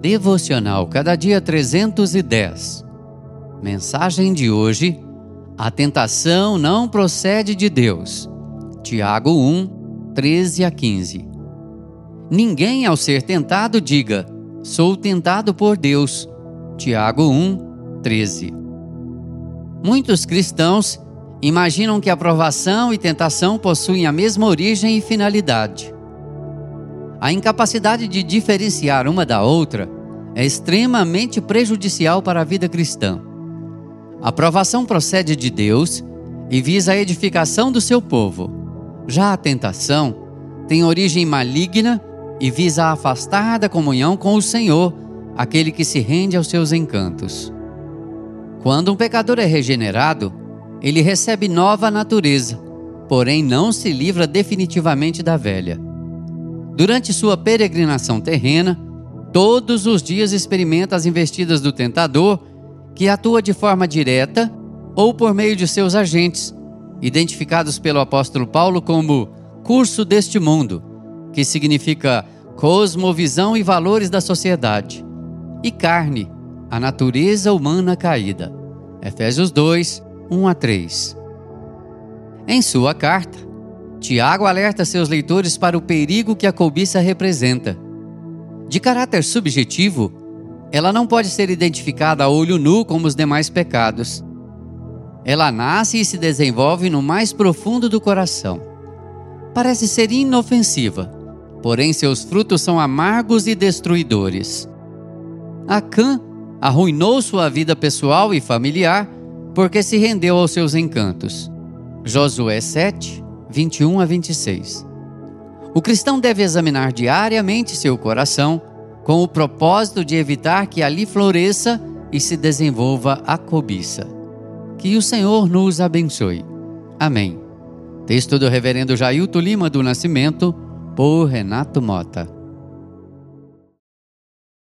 Devocional Cada Dia 310. Mensagem de hoje: A tentação não procede de Deus. Tiago 1, 13 a 15. Ninguém, ao ser tentado, diga: Sou tentado por Deus. Tiago 1, 13. Muitos cristãos imaginam que a provação e tentação possuem a mesma origem e finalidade. A incapacidade de diferenciar uma da outra é extremamente prejudicial para a vida cristã. A provação procede de Deus e visa a edificação do seu povo. Já a tentação tem origem maligna e visa afastar da comunhão com o Senhor aquele que se rende aos seus encantos. Quando um pecador é regenerado, ele recebe nova natureza, porém não se livra definitivamente da velha. Durante sua peregrinação terrena, todos os dias experimenta as investidas do tentador, que atua de forma direta ou por meio de seus agentes, identificados pelo apóstolo Paulo como curso deste mundo, que significa cosmovisão e valores da sociedade, e carne, a natureza humana caída. Efésios 2, 1 a 3. Em sua carta, Tiago alerta seus leitores para o perigo que a cobiça representa. De caráter subjetivo, ela não pode ser identificada a olho nu como os demais pecados. Ela nasce e se desenvolve no mais profundo do coração. Parece ser inofensiva, porém seus frutos são amargos e destruidores. Acã arruinou sua vida pessoal e familiar porque se rendeu aos seus encantos. Josué 7, 21 a 26. O cristão deve examinar diariamente seu coração com o propósito de evitar que ali floresça e se desenvolva a cobiça. Que o Senhor nos abençoe. Amém. Texto do Reverendo Jailton Lima do Nascimento, por Renato Mota.